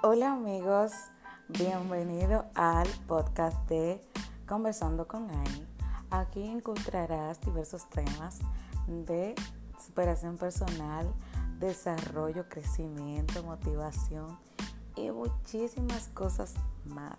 Hola amigos, bienvenido al podcast de Conversando con Annie. Aquí encontrarás diversos temas de superación personal, desarrollo, crecimiento, motivación y muchísimas cosas más.